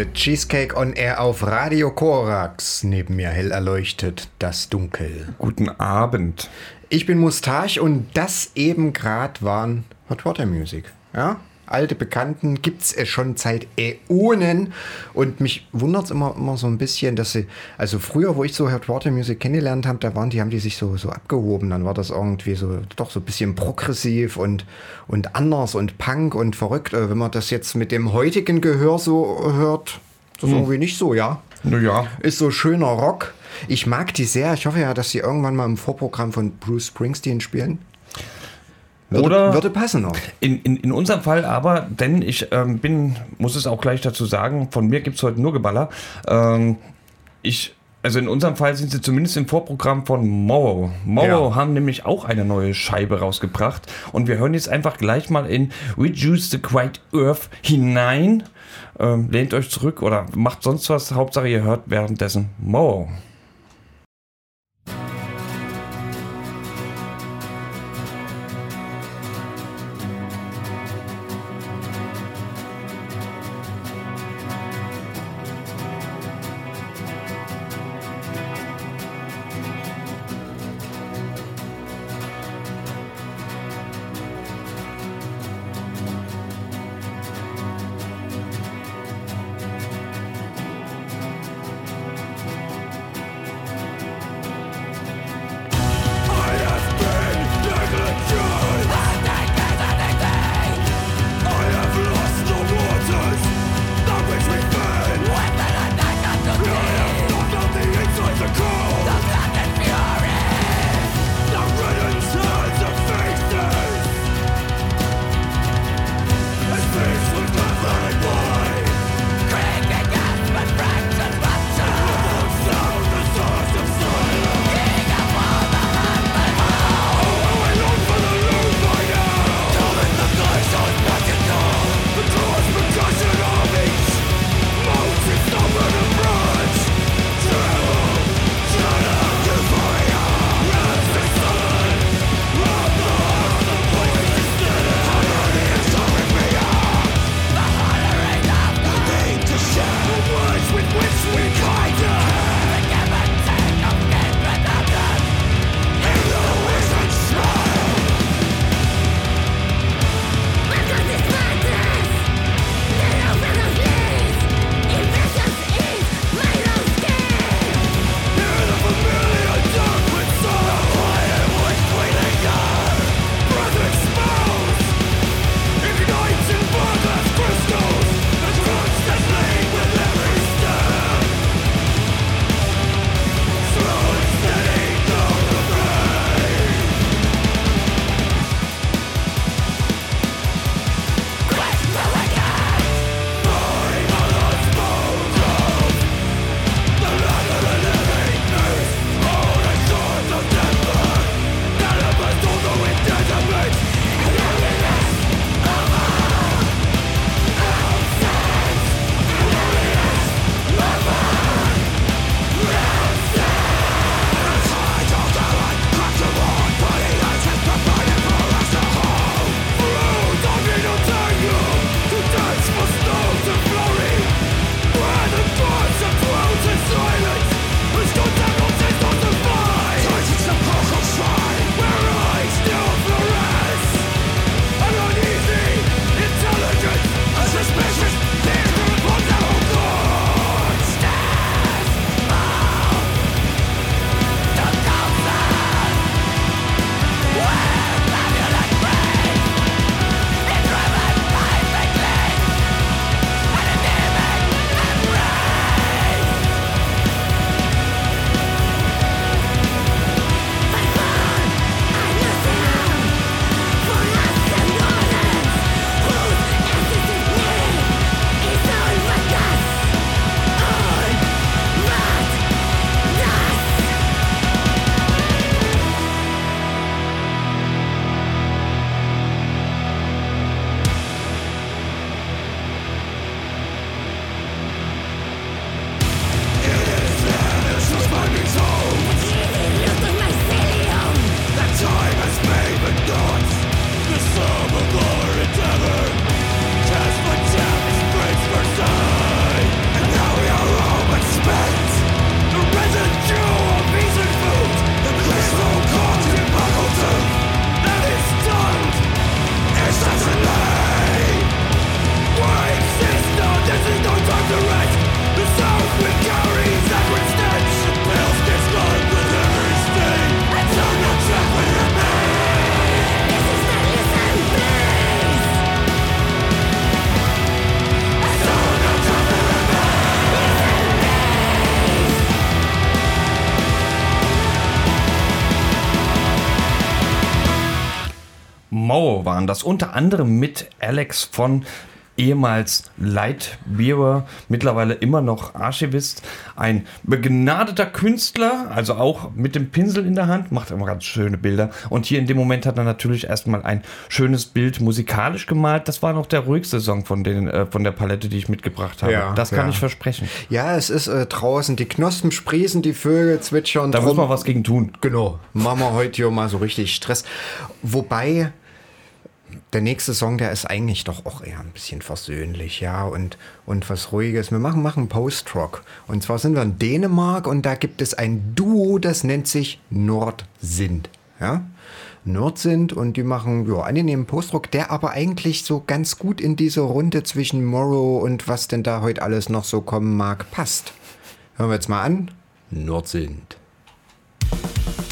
Hause, Cheesecake on Air auf Radio Korax. Neben mir hell erleuchtet das Dunkel. Guten Abend. Ich bin Mustache und das eben gerade waren Hot Water Music. Ja, alte Bekannten gibt es schon seit Äonen. Und mich wundert es immer, immer so ein bisschen, dass sie, also früher, wo ich so Hard Water Music kennengelernt habe, da waren die, haben die sich so, so abgehoben. Dann war das irgendwie so, doch so ein bisschen progressiv und, und anders und punk und verrückt. Äh, wenn man das jetzt mit dem heutigen Gehör so hört, das ist hm. irgendwie nicht so, ja. Naja. Ist so schöner Rock. Ich mag die sehr. Ich hoffe ja, dass sie irgendwann mal im Vorprogramm von Bruce Springsteen spielen. Würde, Oder würde passen noch. In, in, in unserem Fall aber, denn ich ähm, bin, muss es auch gleich dazu sagen, von mir gibt es heute nur Geballer. Ähm, ich also in unserem Fall sind sie zumindest im Vorprogramm von Morrow. Morrow ja. haben nämlich auch eine neue Scheibe rausgebracht und wir hören jetzt einfach gleich mal in Reduce the Quiet Earth hinein. Ähm, lehnt euch zurück oder macht sonst was. Hauptsache ihr hört währenddessen Morrow. Waren das unter anderem mit Alex von ehemals Lightbearer, mittlerweile immer noch Archivist, ein begnadeter Künstler, also auch mit dem Pinsel in der Hand, macht immer ganz schöne Bilder. Und hier in dem Moment hat er natürlich erstmal ein schönes Bild musikalisch gemalt. Das war noch der ruhigste Song von, den, äh, von der Palette, die ich mitgebracht habe. Ja, das kann ja. ich versprechen. Ja, es ist äh, draußen, die Knospen sprießen, die Vögel zwitschern. Da muss drum- man was gegen tun. Genau. Machen wir heute hier mal so richtig Stress. Wobei, der nächste Song, der ist eigentlich doch auch eher ein bisschen versöhnlich, ja, und, und was Ruhiges. Wir machen, machen Post-Rock. Und zwar sind wir in Dänemark und da gibt es ein Duo, das nennt sich Nordsind, ja. Nordsind und die machen ja, angenehmen Postrock, der aber eigentlich so ganz gut in diese Runde zwischen Morrow und was denn da heute alles noch so kommen mag, passt. Hören wir jetzt mal an. Nordsind. Nordsind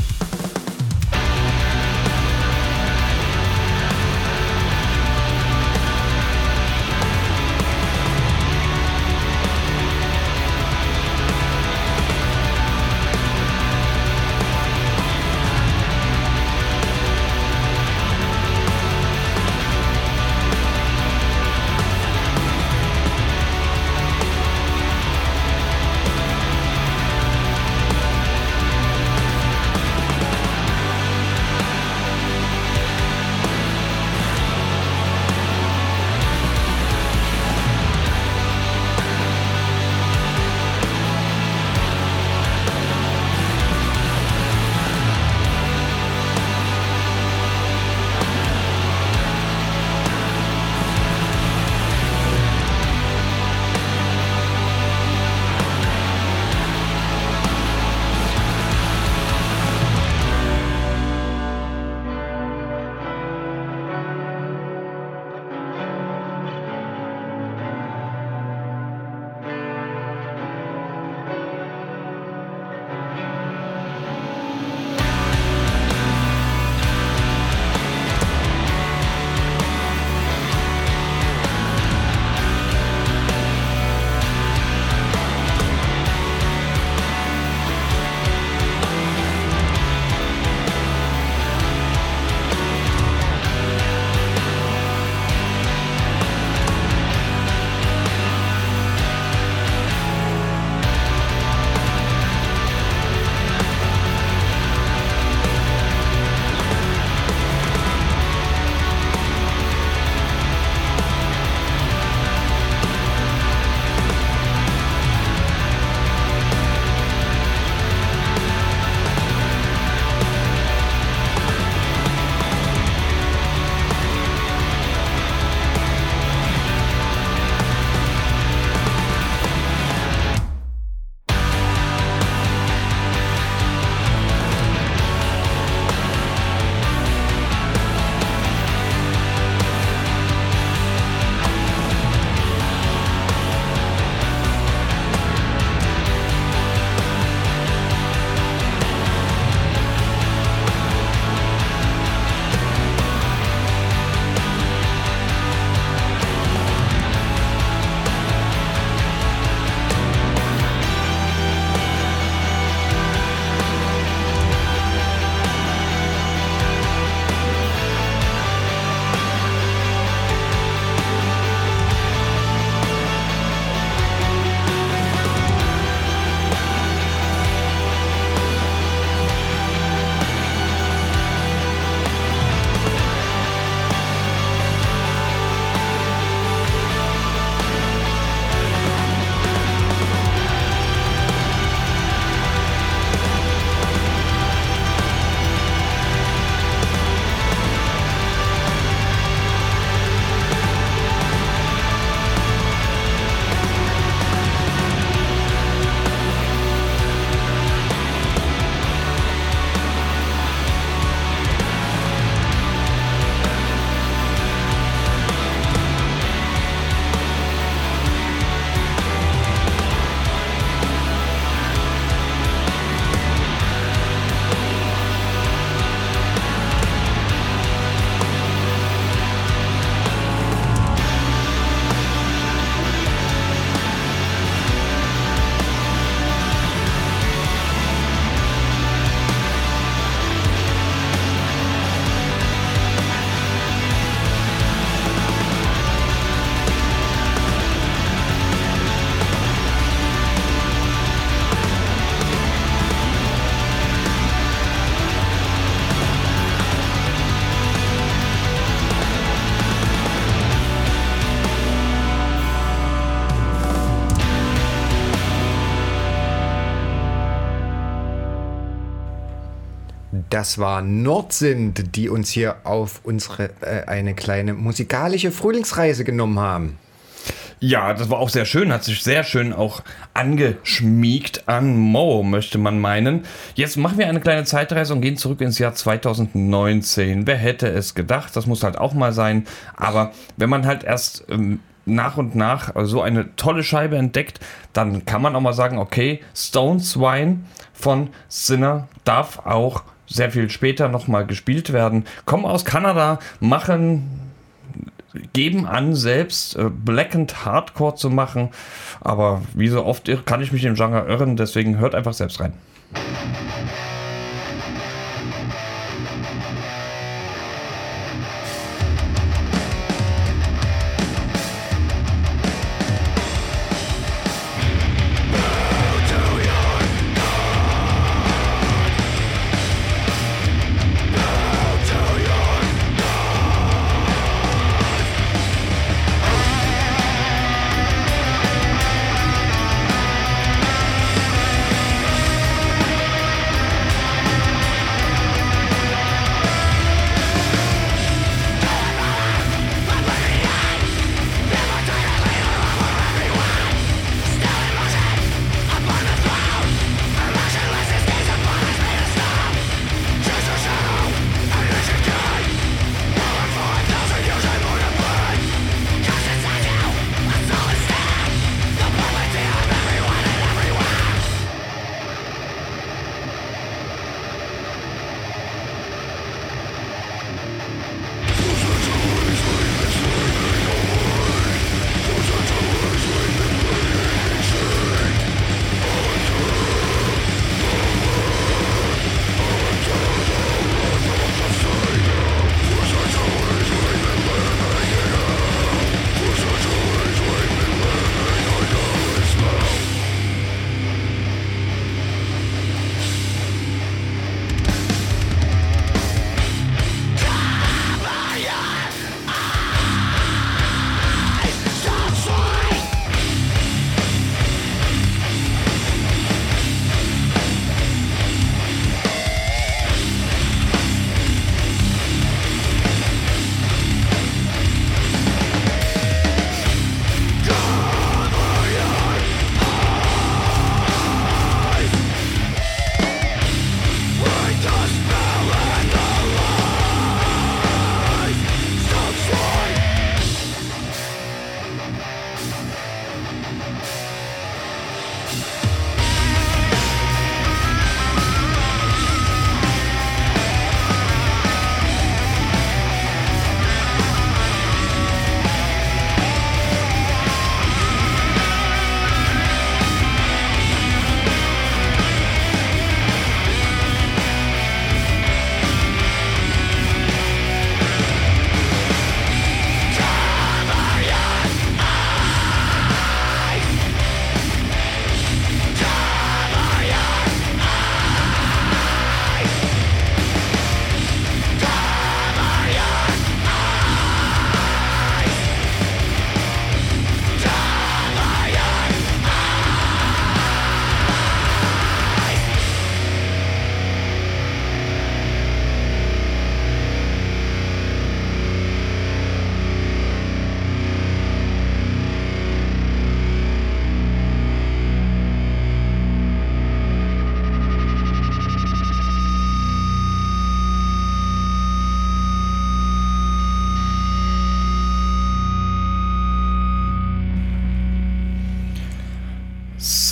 das war Nordsind, die uns hier auf unsere äh, eine kleine musikalische Frühlingsreise genommen haben. Ja, das war auch sehr schön, hat sich sehr schön auch angeschmiegt an Mo, möchte man meinen. Jetzt machen wir eine kleine Zeitreise und gehen zurück ins Jahr 2019. Wer hätte es gedacht? Das muss halt auch mal sein. Aber wenn man halt erst ähm, nach und nach so eine tolle Scheibe entdeckt, dann kann man auch mal sagen, okay, Stone Swine von Sinner darf auch sehr viel später nochmal gespielt werden. Kommen aus Kanada, machen geben an, selbst äh, and Hardcore zu machen. Aber wie so oft kann ich mich im Genre irren, deswegen hört einfach selbst rein.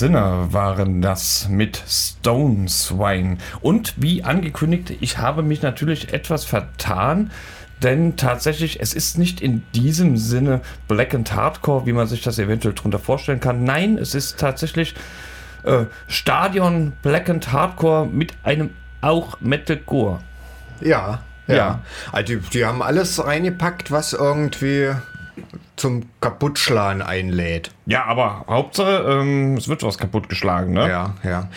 Sinner waren das mit Stone Swine. Und wie angekündigt, ich habe mich natürlich etwas vertan, denn tatsächlich, es ist nicht in diesem Sinne Black and Hardcore, wie man sich das eventuell darunter vorstellen kann. Nein, es ist tatsächlich äh, Stadion Black and Hardcore mit einem auch Metalcore. Ja, ja. Ja. Also die, die haben alles reingepackt, was irgendwie zum Kaputtschlagen einlädt. Ja, aber Hauptsache, ähm, es wird was kaputtgeschlagen, ne? Ja, ja.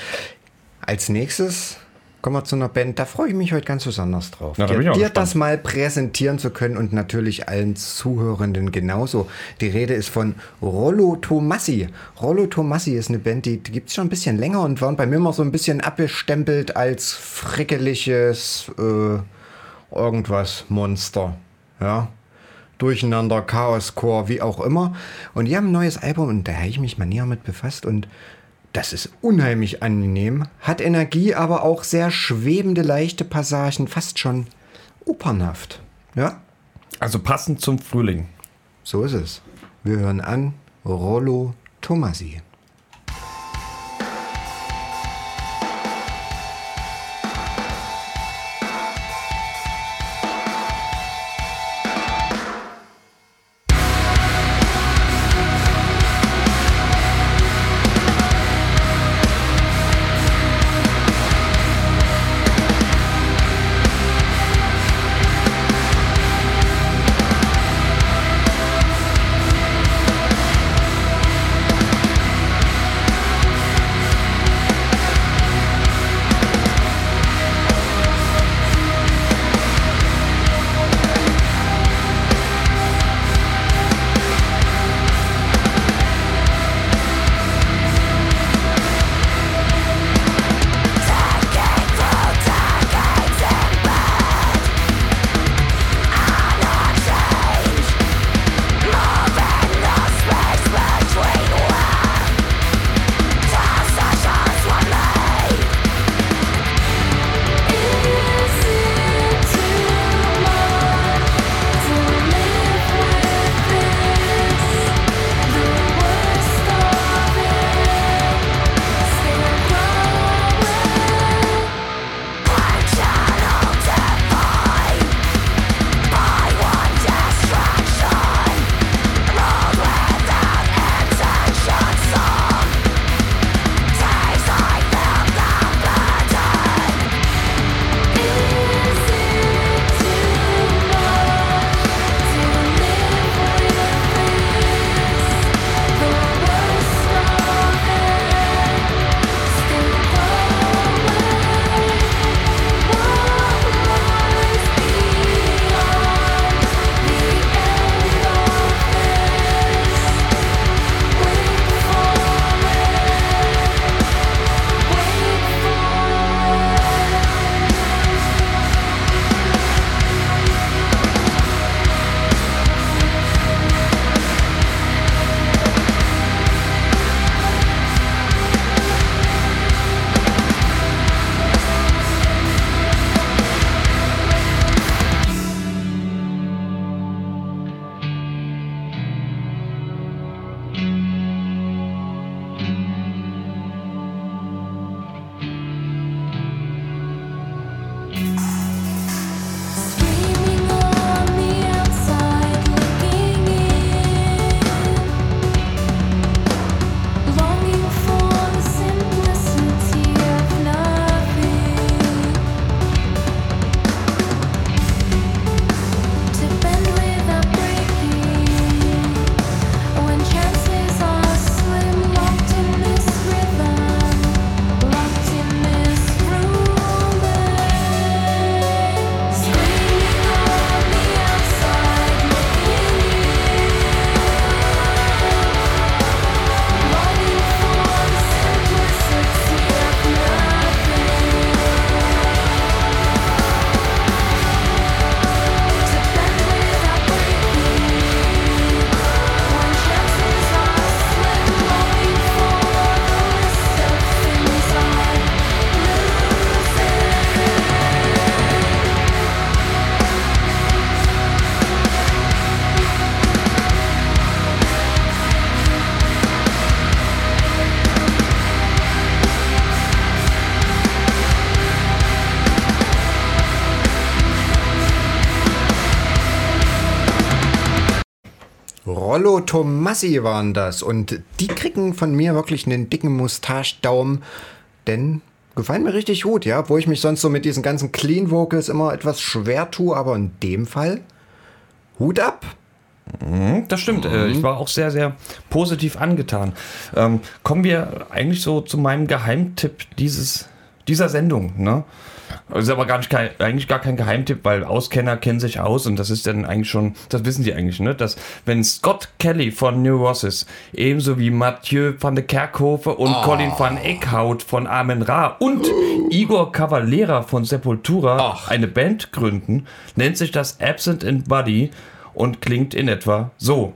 Als nächstes kommen wir zu einer Band, da freue ich mich heute ganz besonders drauf. Na, dir auch dir das mal präsentieren zu können und natürlich allen Zuhörenden genauso. Die Rede ist von Rollo Tomassi. Rollo Tomassi ist eine Band, die, die gibt es schon ein bisschen länger und waren bei mir immer so ein bisschen abgestempelt als frickeliges äh, irgendwas Monster. Ja. Durcheinander, Chaoscore, wie auch immer. Und die haben ein neues Album und da habe ich mich mal näher mit befasst und das ist unheimlich angenehm, hat Energie, aber auch sehr schwebende, leichte Passagen, fast schon opernhaft. Ja, Also passend zum Frühling. so ist es. Wir hören an Rollo Tomasi. Rollo Tomassi waren das. Und die kriegen von mir wirklich einen dicken Mustache-Daumen, denn gefallen mir richtig gut, ja. Wo ich mich sonst so mit diesen ganzen Clean Vocals immer etwas schwer tue, aber in dem Fall Hut ab. Hm, Das stimmt. Äh, ich war auch sehr, sehr positiv angetan. Ähm, kommen wir eigentlich so zu meinem Geheimtipp dieses, dieser Sendung. Ne? Das ist aber gar nicht kein, eigentlich gar kein Geheimtipp, weil Auskenner kennen sich aus und das ist dann eigentlich schon, das wissen sie eigentlich, ne? dass wenn Scott Kelly von Neurosis ebenso wie Mathieu van de Kerkhofe und Colin van Eckhout von Amen Ra und Igor Cavalera von Sepultura Ach. eine Band gründen, nennt sich das Absent in Body und klingt in etwa so.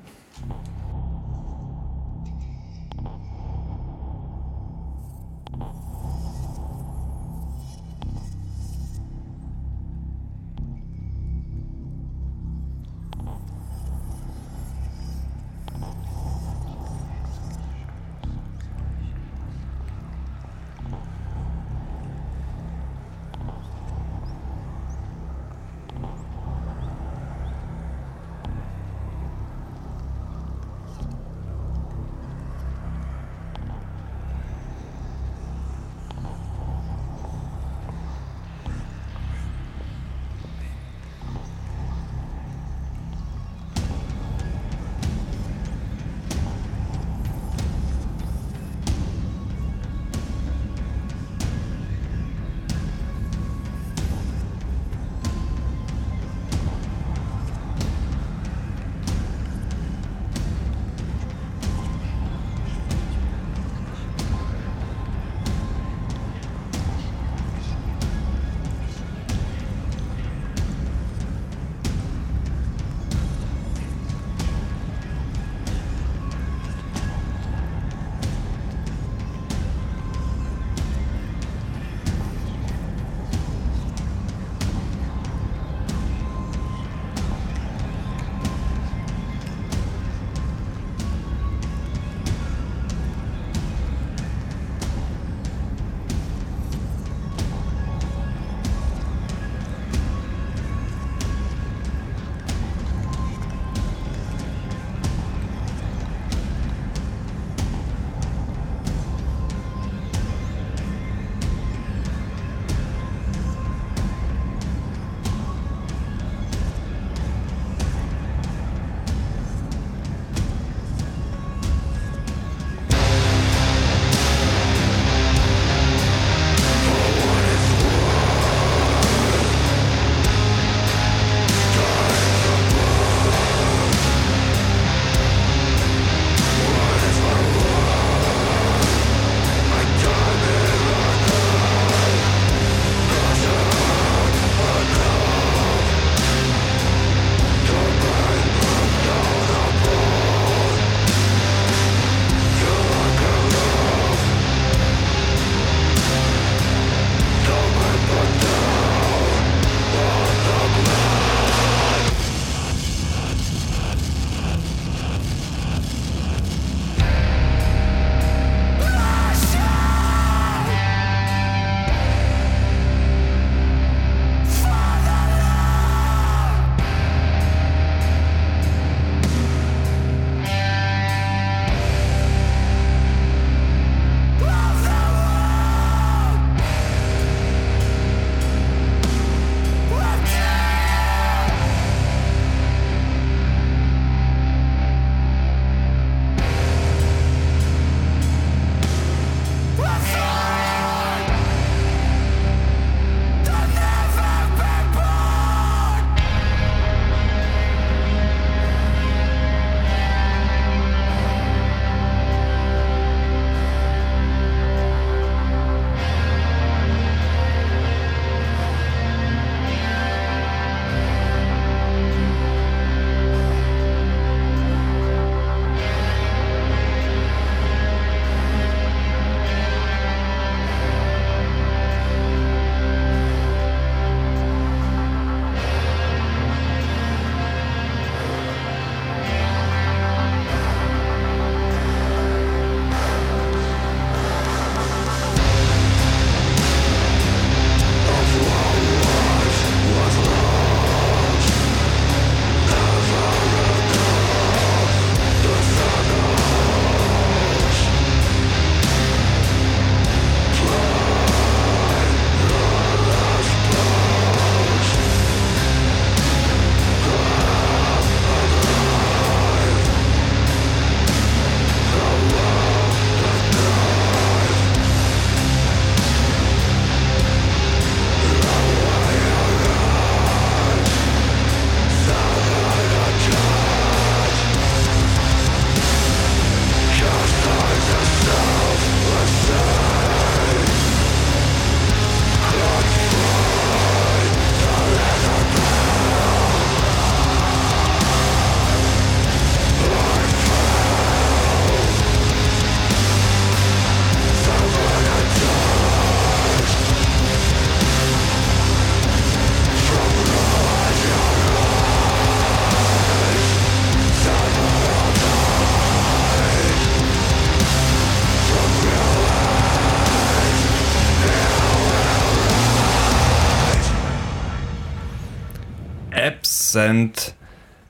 Sent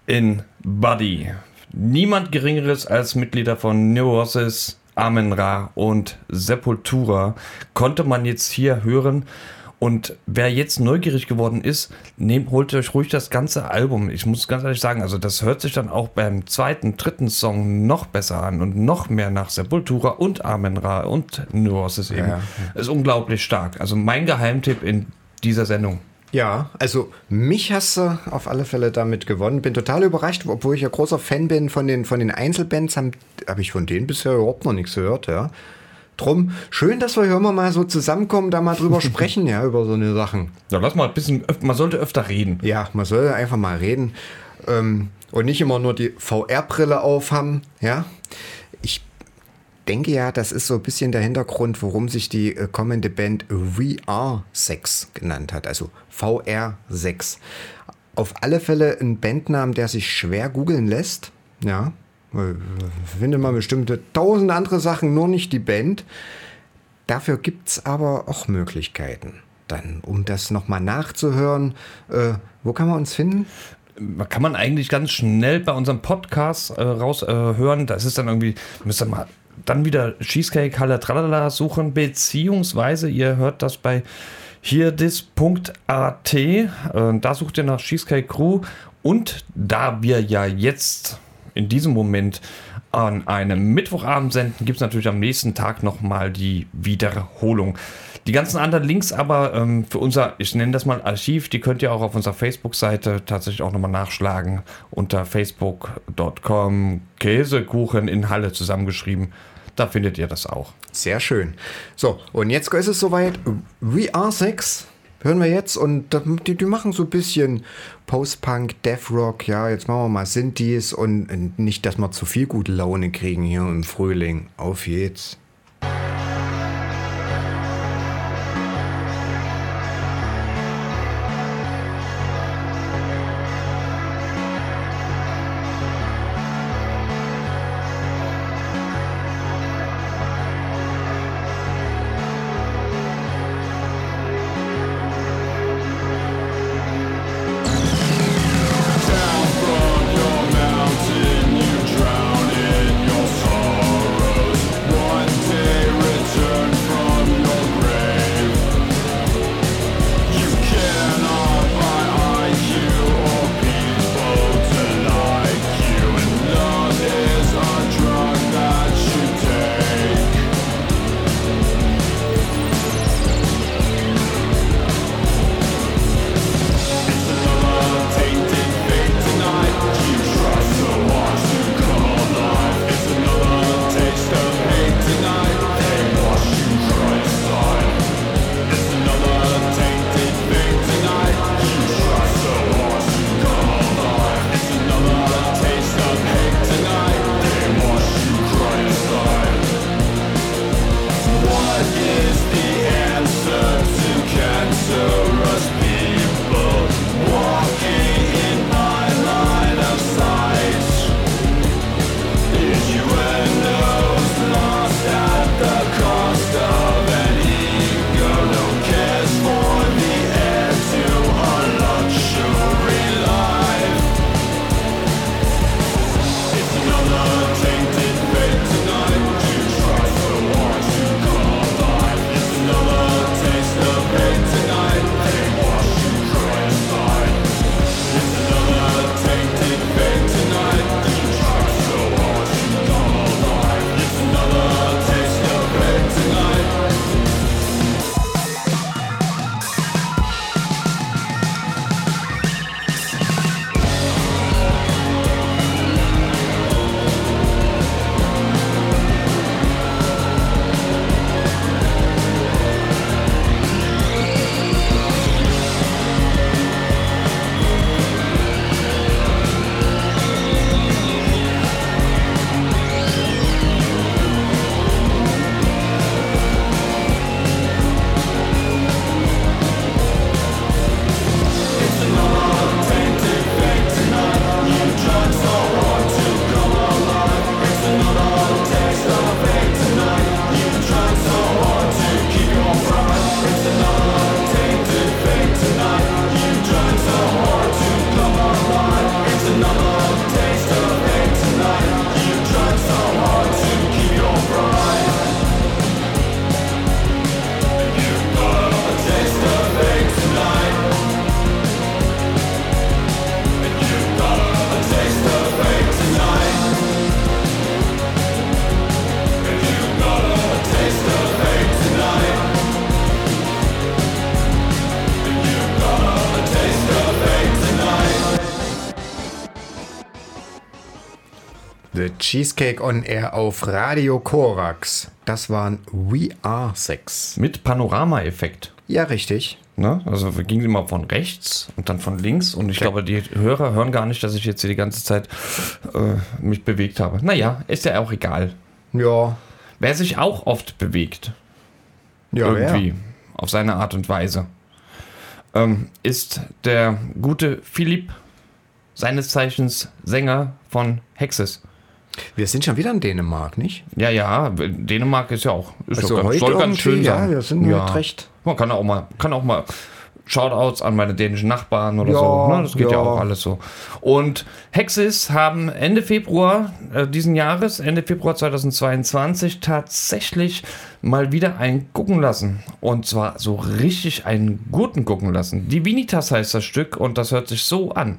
in Buddy. Niemand Geringeres als Mitglieder von Neurosis, Amen Ra und Sepultura konnte man jetzt hier hören. Und wer jetzt neugierig geworden ist, nehmt, holt euch ruhig das ganze Album. Ich muss ganz ehrlich sagen, also das hört sich dann auch beim zweiten, dritten Song noch besser an und noch mehr nach Sepultura und Amen Ra und Neurosis eben. Ja. Ist unglaublich stark. Also mein Geheimtipp in dieser Sendung. Ja, also mich hast du auf alle Fälle damit gewonnen. Bin total überrascht, obwohl ich ja großer Fan bin von den, von den Einzelbands, habe hab ich von denen bisher überhaupt noch nichts gehört, ja. Drum, schön, dass wir hier immer mal so zusammenkommen, da mal drüber sprechen, ja, über so eine Sachen. Ja, lass mal ein bisschen, man sollte öfter reden. Ja, man soll einfach mal reden ähm, und nicht immer nur die VR-Brille aufhaben, ja. Denke ja, das ist so ein bisschen der Hintergrund, warum sich die äh, kommende Band VR6 genannt hat, also VR6. Auf alle Fälle ein Bandnamen, der sich schwer googeln lässt, ja. Äh, Findet man bestimmte tausend andere Sachen, nur nicht die Band. Dafür gibt es aber auch Möglichkeiten. Dann, um das nochmal nachzuhören, äh, wo kann man uns finden? kann man eigentlich ganz schnell bei unserem Podcast äh, raushören. Äh, das ist dann irgendwie, müsst ihr mal dann wieder Cheesecake Halle Tralala suchen, beziehungsweise ihr hört das bei hierdis.at. Äh, da sucht ihr nach Cheesecake Crew. Und da wir ja jetzt in diesem Moment an einem Mittwochabend senden, gibt es natürlich am nächsten Tag nochmal die Wiederholung. Die ganzen anderen Links aber ähm, für unser, ich nenne das mal Archiv, die könnt ihr auch auf unserer Facebook-Seite tatsächlich auch nochmal nachschlagen unter facebook.com Käsekuchen in Halle zusammengeschrieben. Da findet ihr das auch. Sehr schön. So, und jetzt ist es soweit. VR6 hören wir jetzt und die, die machen so ein bisschen Post-Punk, Death Rock. Ja, jetzt machen wir mal Synthes und nicht, dass wir zu viel gute Laune kriegen hier im Frühling. Auf jetzt. Cheesecake on Air auf Radio Korax. Das waren We Are Sex. Mit Panoramaeffekt. Ja, richtig. Ne? Also wir gingen immer von rechts und dann von links und ich glaube, die Hörer hören gar nicht, dass ich jetzt hier die ganze Zeit äh, mich bewegt habe. Naja, ist ja auch egal. Ja. Wer sich auch oft bewegt, Ja, irgendwie, wer? auf seine Art und Weise, ähm, ist der gute Philipp, seines Zeichens Sänger von Hexes. Wir sind schon wieder in Dänemark, nicht? Ja, ja, Dänemark ist ja auch, ist Also ganz, heute soll ganz schön ja, sein. wir sind halt recht- Man kann auch mal, kann auch mal Shoutouts an meine dänischen Nachbarn oder Ja, so. Ne? Das geht ja. ja. auch alles so. Und Hexes haben Ende Februar äh, diesen Jahres, Ende Februar 2022, tatsächlich mal wieder einen gucken lassen. Und zwar so richtig einen guten gucken lassen. Divinitas heißt das Stück und das hört sich so an.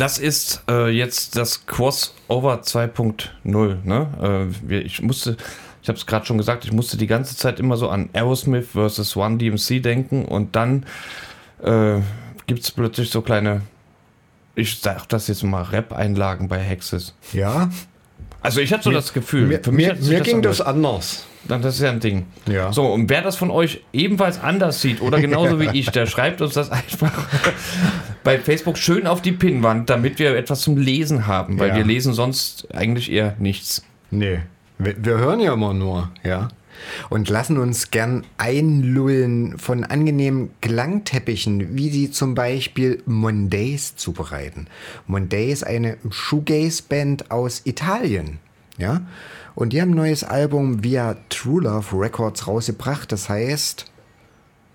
Das ist äh, jetzt das Crossover 2.0. Ne? Äh, ich musste, ich habe es gerade schon gesagt, ich musste die ganze Zeit immer so an Aerosmith versus One DMC denken und dann äh, gibt es plötzlich so kleine, ich sag das jetzt mal, Rap-Einlagen bei Hexes. Ja. Also ich hatte so das Gefühl, Mir, für mich mir, mir ging angehört. das anders. Dann, das ist ja ein Ding. Ja. So, und wer das von euch ebenfalls anders sieht oder genauso wie ich, der schreibt uns das einfach bei Facebook schön auf die Pinnwand, damit wir etwas zum Lesen haben, weil Ja. wir lesen sonst eigentlich eher nichts. Nee. Wir, wir hören ja immer nur, ja. Und lassen uns gern einlullen von angenehmen Klangteppichen, wie sie zum Beispiel Mondays zubereiten. Monday ist eine Shoegaze-Band aus Italien, ja. Und die haben ein neues Album via True Love Records rausgebracht, das heißt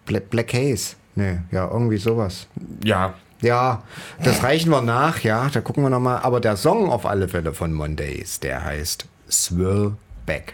Black, Black Haze. Nee, ja, irgendwie sowas. Ja, Ja, das reichen wir nach, ja, da gucken wir nochmal. Aber der Song auf alle Fälle von Mondays, der heißt Swirl Back.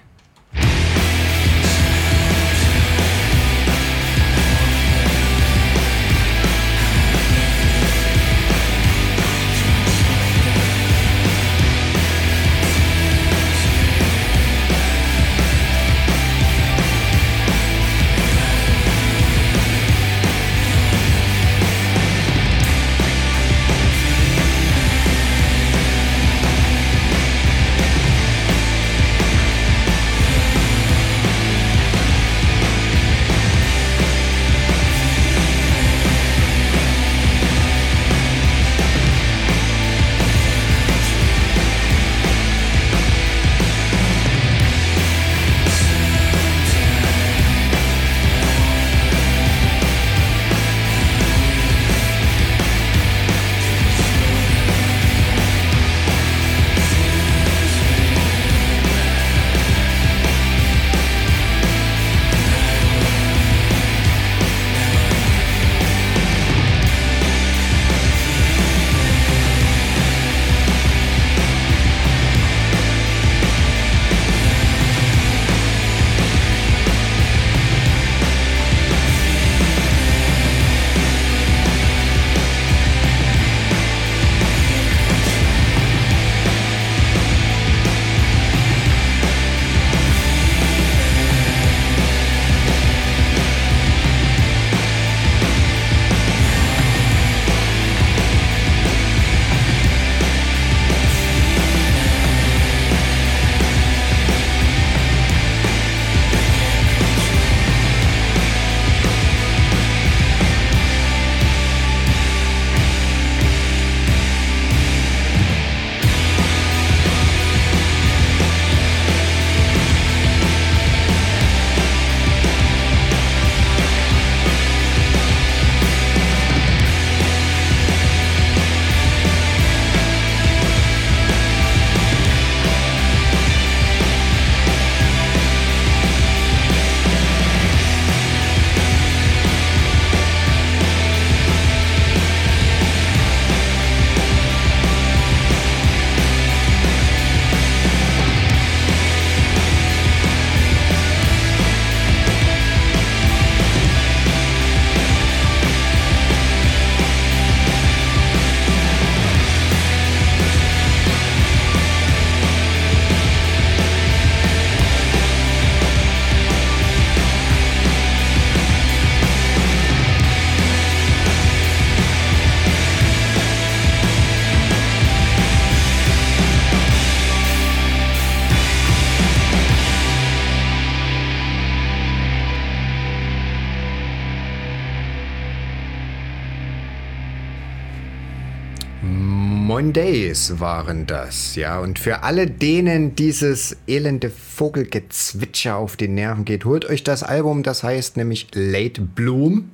Mondays waren das, ja. Und für alle denen dieses elende Vogelgezwitscher auf die Nerven geht, holt euch das Album, das heißt nämlich Late Bloom.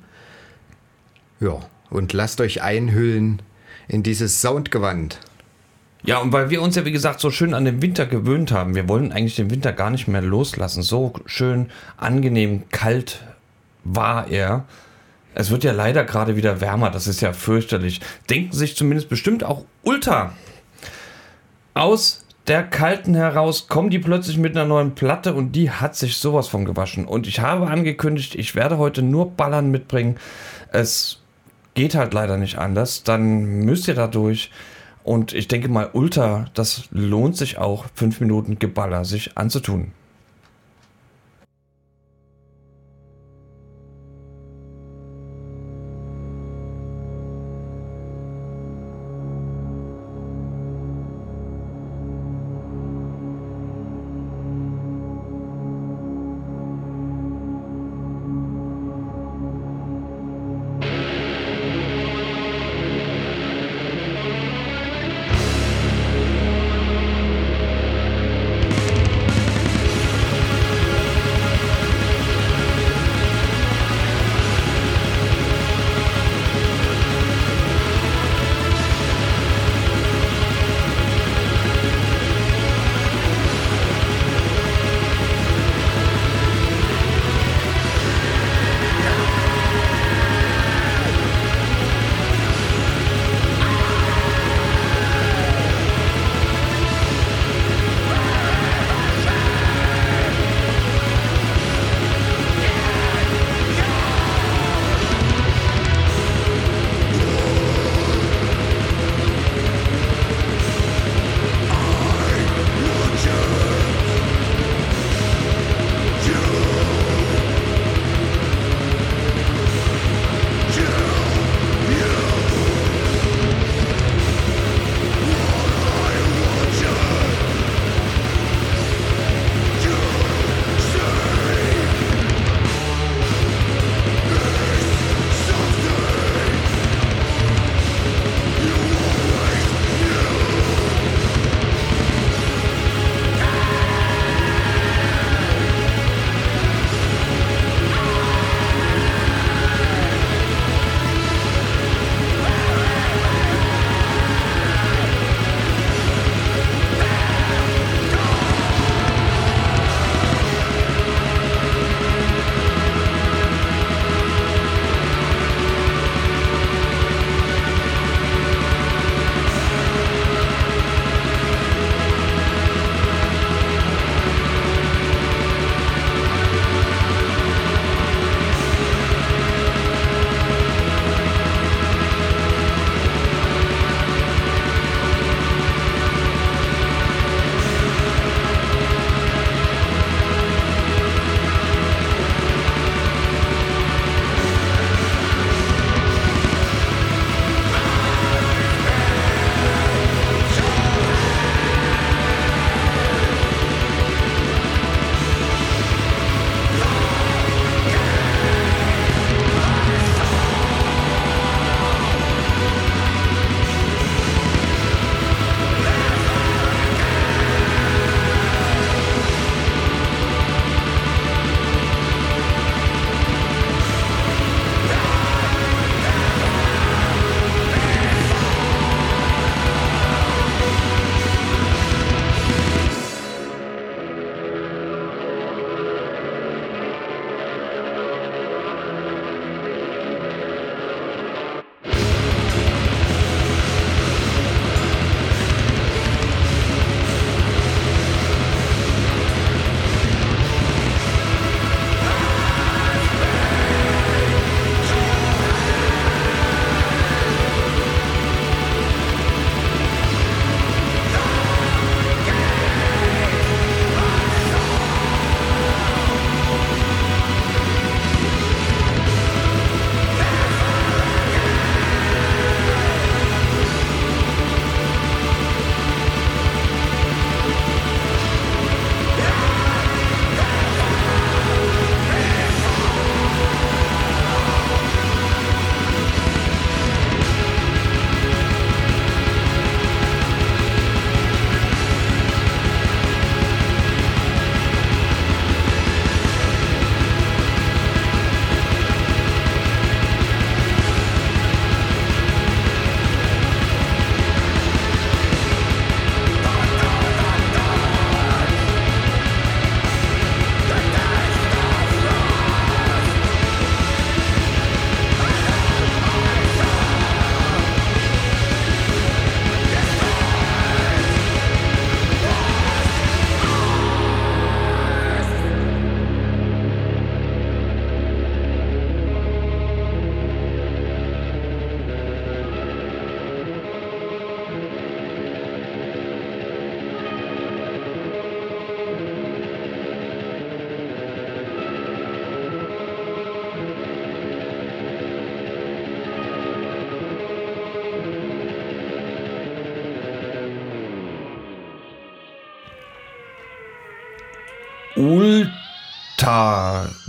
Ja, und lasst euch einhüllen in dieses Soundgewand. Ja, und weil wir uns ja, wie gesagt, so schön an den Winter gewöhnt haben, wir wollen eigentlich den Winter gar nicht mehr loslassen. So schön angenehm kalt war er. Es wird ja leider gerade wieder wärmer, das ist ja fürchterlich. Denken sich zumindest bestimmt auch Ultra. Aus der kalten heraus kommen die plötzlich mit einer neuen Platte und die hat sich sowas von gewaschen. Und ich habe angekündigt, ich werde heute nur Ballern mitbringen. Es geht halt leider nicht anders. Dann müsst ihr da durch. Und ich denke mal, Ultra, das lohnt sich auch, fünf Minuten Geballer sich anzutun.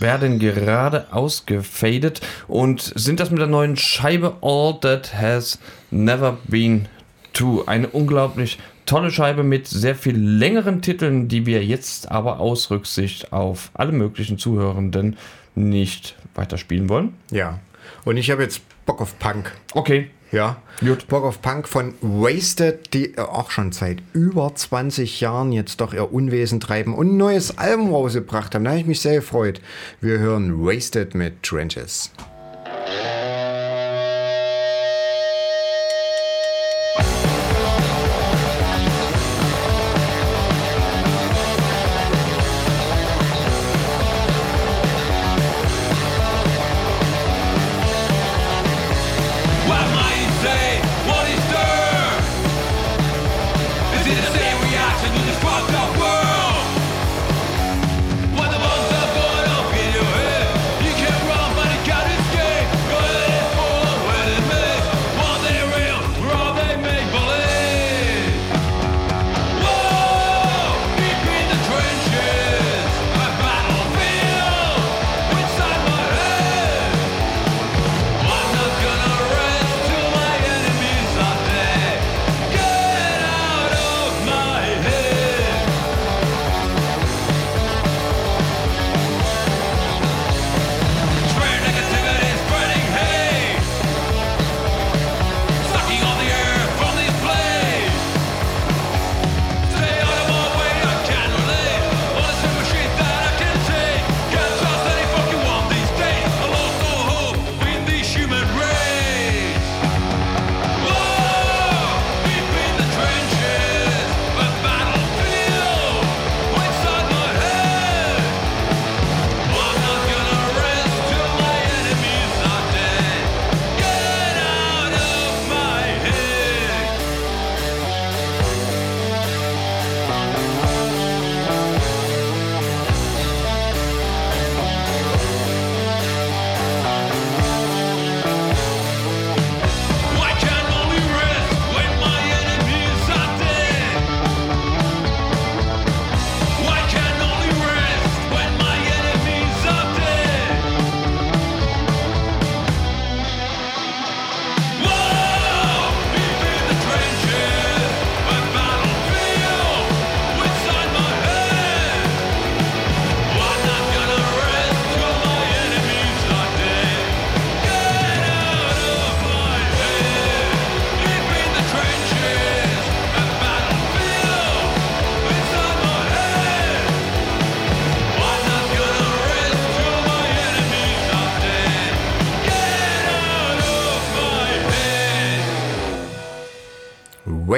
Werden gerade ausgefadet und sind das mit der neuen Scheibe All That Has Never Been True. Eine unglaublich tolle Scheibe mit sehr viel längeren Titeln, die wir jetzt aber aus Rücksicht auf alle möglichen Zuhörenden nicht weiterspielen wollen. Ja. Und ich habe jetzt Bock auf Punk. Okay, Ja. Gut. Bock auf Punk von Wasted, die äh, auch schon seit über 20 Jahren jetzt doch ihr Unwesen treiben und ein neues Album rausgebracht haben. Da habe ich mich sehr gefreut. Wir hören Wasted mit Trenches.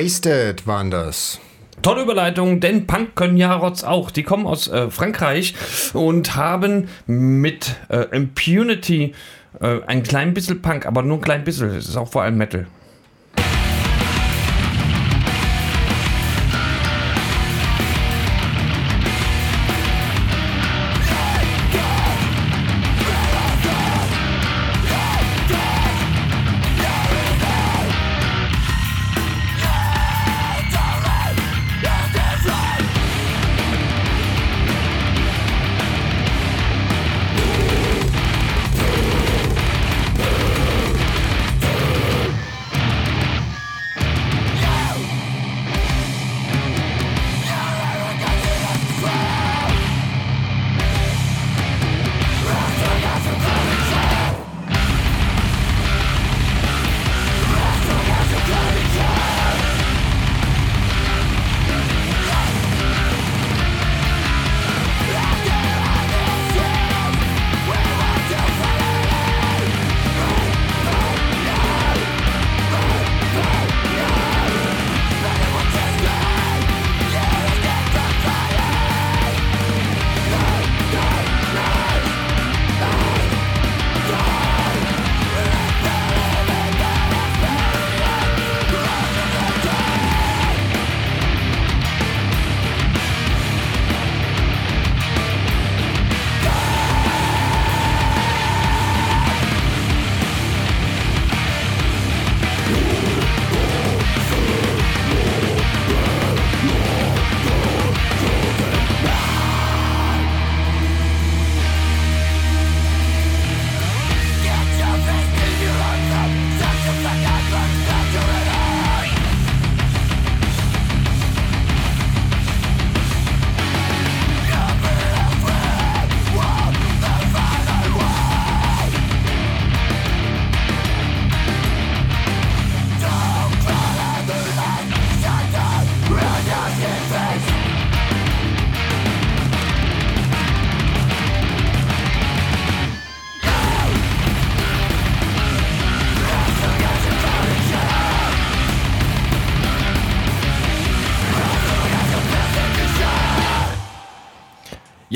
Wasted waren das. Tolle Überleitung, denn Punk können Jarots auch. Die kommen aus äh, Frankreich und haben mit äh, Impunity äh, ein klein bisschen Punk, aber nur ein klein bisschen. Es ist auch vor allem Metal.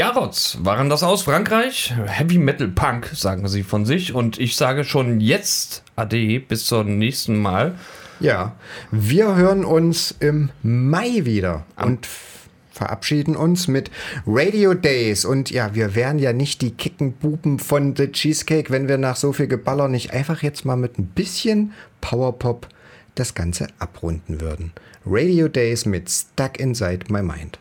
Jarots waren das aus Frankreich. Heavy Metal Punk, sagen sie von sich. Und ich sage schon jetzt Ade, bis zum nächsten Mal. Ja, wir hören uns im Mai wieder Am und verabschieden uns mit Radio Days. Und ja, wir wären ja nicht die Kickenbuben von The Cheesecake, wenn wir nach so viel Geballer nicht einfach jetzt mal mit ein bisschen Powerpop das Ganze abrunden würden. Radio Days mit Stuck Inside My Mind.